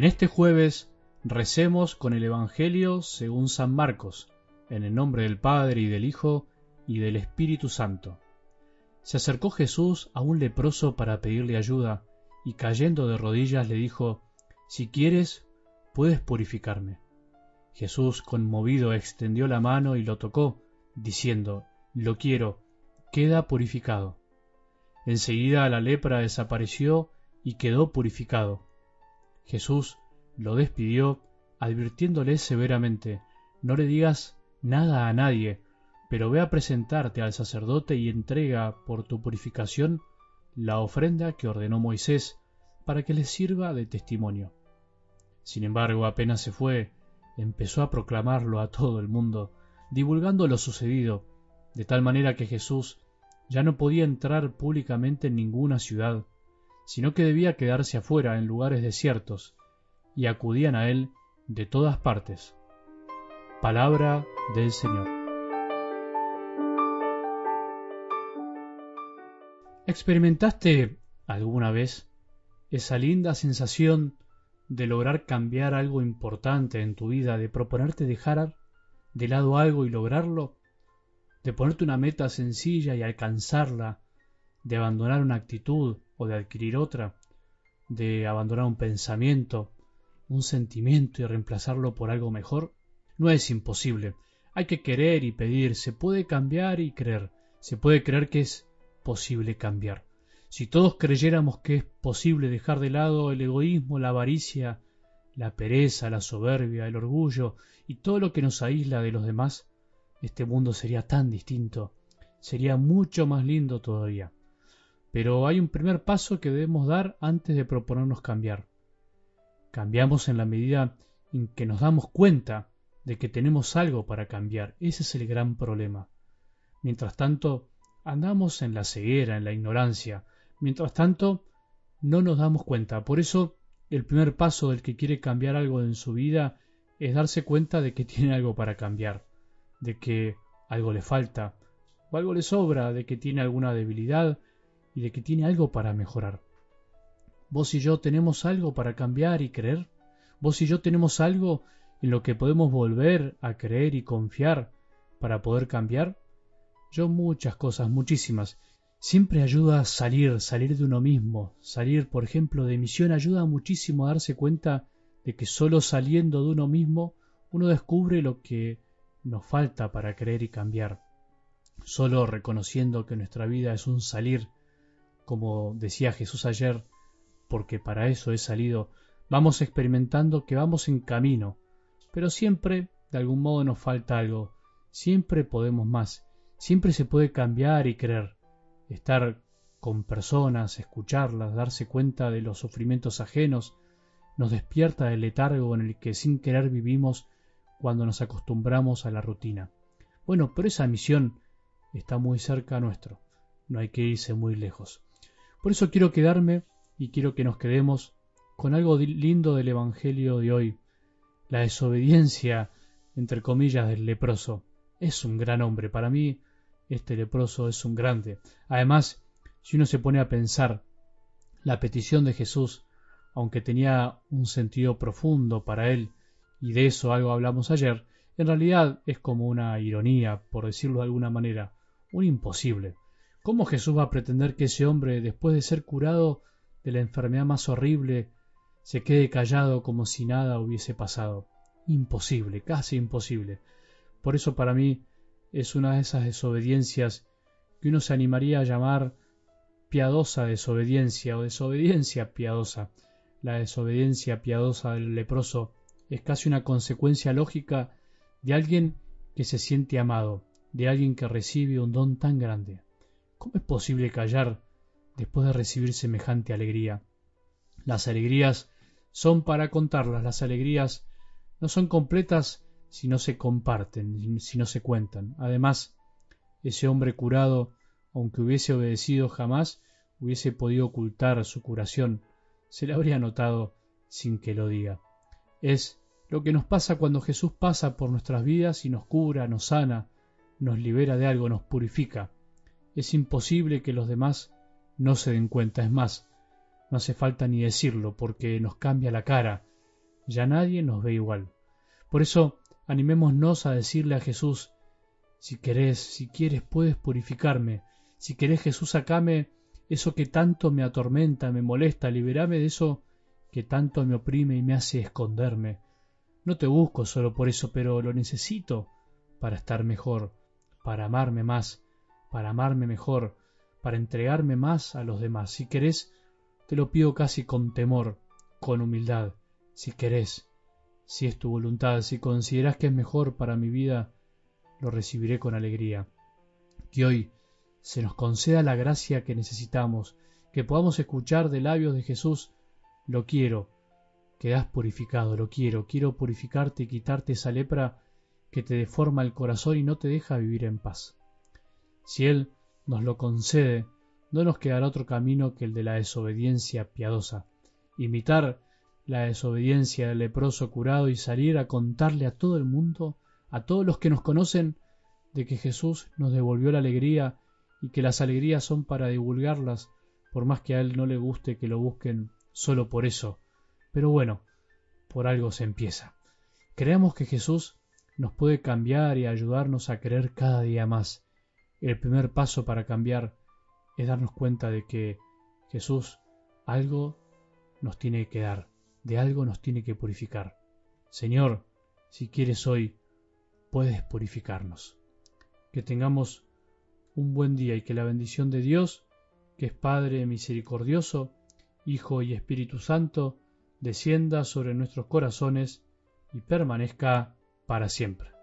En este jueves recemos con el Evangelio según San Marcos, en el nombre del Padre y del Hijo y del Espíritu Santo. Se acercó Jesús a un leproso para pedirle ayuda, y cayendo de rodillas le dijo, Si quieres, puedes purificarme. Jesús, conmovido, extendió la mano y lo tocó, diciendo, Lo quiero, queda purificado. Enseguida la lepra desapareció y quedó purificado. Jesús lo despidió, advirtiéndole severamente, No le digas nada a nadie, pero ve a presentarte al sacerdote y entrega por tu purificación la ofrenda que ordenó Moisés para que les sirva de testimonio. Sin embargo, apenas se fue, empezó a proclamarlo a todo el mundo, divulgando lo sucedido, de tal manera que Jesús ya no podía entrar públicamente en ninguna ciudad, sino que debía quedarse afuera en lugares desiertos, y acudían a él de todas partes. Palabra del Señor. ¿Experimentaste alguna vez esa linda sensación de lograr cambiar algo importante en tu vida, de proponerte dejar de lado algo y lograrlo? ¿De ponerte una meta sencilla y alcanzarla? ¿De abandonar una actitud o de adquirir otra? ¿De abandonar un pensamiento un sentimiento y reemplazarlo por algo mejor? No es imposible. Hay que querer y pedir, se puede cambiar y creer, se puede creer que es posible cambiar. Si todos creyéramos que es posible dejar de lado el egoísmo, la avaricia, la pereza, la soberbia, el orgullo y todo lo que nos aísla de los demás, este mundo sería tan distinto, sería mucho más lindo todavía. Pero hay un primer paso que debemos dar antes de proponernos cambiar. Cambiamos en la medida en que nos damos cuenta de que tenemos algo para cambiar. Ese es el gran problema. Mientras tanto, andamos en la ceguera, en la ignorancia. Mientras tanto, no nos damos cuenta. Por eso, el primer paso del que quiere cambiar algo en su vida es darse cuenta de que tiene algo para cambiar, de que algo le falta, o algo le sobra, de que tiene alguna debilidad y de que tiene algo para mejorar. Vos y yo tenemos algo para cambiar y creer. Vos y yo tenemos algo en lo que podemos volver a creer y confiar para poder cambiar. Yo muchas cosas, muchísimas. Siempre ayuda a salir, salir de uno mismo. Salir, por ejemplo, de misión ayuda muchísimo a darse cuenta de que solo saliendo de uno mismo uno descubre lo que nos falta para creer y cambiar. Solo reconociendo que nuestra vida es un salir, como decía Jesús ayer, porque para eso he salido, vamos experimentando que vamos en camino, pero siempre, de algún modo, nos falta algo, siempre podemos más, siempre se puede cambiar y creer, estar con personas, escucharlas, darse cuenta de los sufrimientos ajenos, nos despierta del letargo en el que sin querer vivimos cuando nos acostumbramos a la rutina. Bueno, pero esa misión está muy cerca nuestro, no hay que irse muy lejos. Por eso quiero quedarme y quiero que nos quedemos con algo lindo del Evangelio de hoy. La desobediencia, entre comillas, del leproso. Es un gran hombre. Para mí, este leproso es un grande. Además, si uno se pone a pensar, la petición de Jesús, aunque tenía un sentido profundo para él, y de eso algo hablamos ayer, en realidad es como una ironía, por decirlo de alguna manera, un imposible. ¿Cómo Jesús va a pretender que ese hombre, después de ser curado, de la enfermedad más horrible se quede callado como si nada hubiese pasado. Imposible, casi imposible. Por eso para mí es una de esas desobediencias que uno se animaría a llamar piadosa desobediencia o desobediencia piadosa. La desobediencia piadosa del leproso es casi una consecuencia lógica de alguien que se siente amado, de alguien que recibe un don tan grande. ¿Cómo es posible callar después de recibir semejante alegría. Las alegrías son para contarlas, las alegrías no son completas si no se comparten, si no se cuentan. Además, ese hombre curado, aunque hubiese obedecido jamás, hubiese podido ocultar su curación, se le habría notado sin que lo diga. Es lo que nos pasa cuando Jesús pasa por nuestras vidas y nos cura, nos sana, nos libera de algo, nos purifica. Es imposible que los demás no se den cuenta. Es más, no hace falta ni decirlo porque nos cambia la cara, ya nadie nos ve igual. Por eso animémonos a decirle a Jesús, si querés, si quieres, puedes purificarme. Si querés, Jesús, sacame eso que tanto me atormenta, me molesta, liberame de eso que tanto me oprime y me hace esconderme. No te busco solo por eso, pero lo necesito para estar mejor, para amarme más, para amarme mejor, para entregarme más a los demás. Si querés, te lo pido casi con temor, con humildad, si querés, si es tu voluntad, si consideras que es mejor para mi vida, lo recibiré con alegría. Que hoy se nos conceda la gracia que necesitamos, que podamos escuchar de labios de Jesús, lo quiero, quedas purificado, lo quiero, quiero purificarte y quitarte esa lepra que te deforma el corazón y no te deja vivir en paz. Si Él nos lo concede, no nos quedará otro camino que el de la desobediencia piadosa, imitar la desobediencia del leproso curado y salir a contarle a todo el mundo, a todos los que nos conocen, de que Jesús nos devolvió la alegría y que las alegrías son para divulgarlas, por más que a Él no le guste que lo busquen solo por eso. Pero bueno, por algo se empieza. Creemos que Jesús nos puede cambiar y ayudarnos a creer cada día más. El primer paso para cambiar es darnos cuenta de que Jesús algo nos tiene que dar, de algo nos tiene que purificar. Señor, si quieres hoy, puedes purificarnos. Que tengamos un buen día y que la bendición de Dios, que es Padre misericordioso, Hijo y Espíritu Santo, descienda sobre nuestros corazones y permanezca para siempre.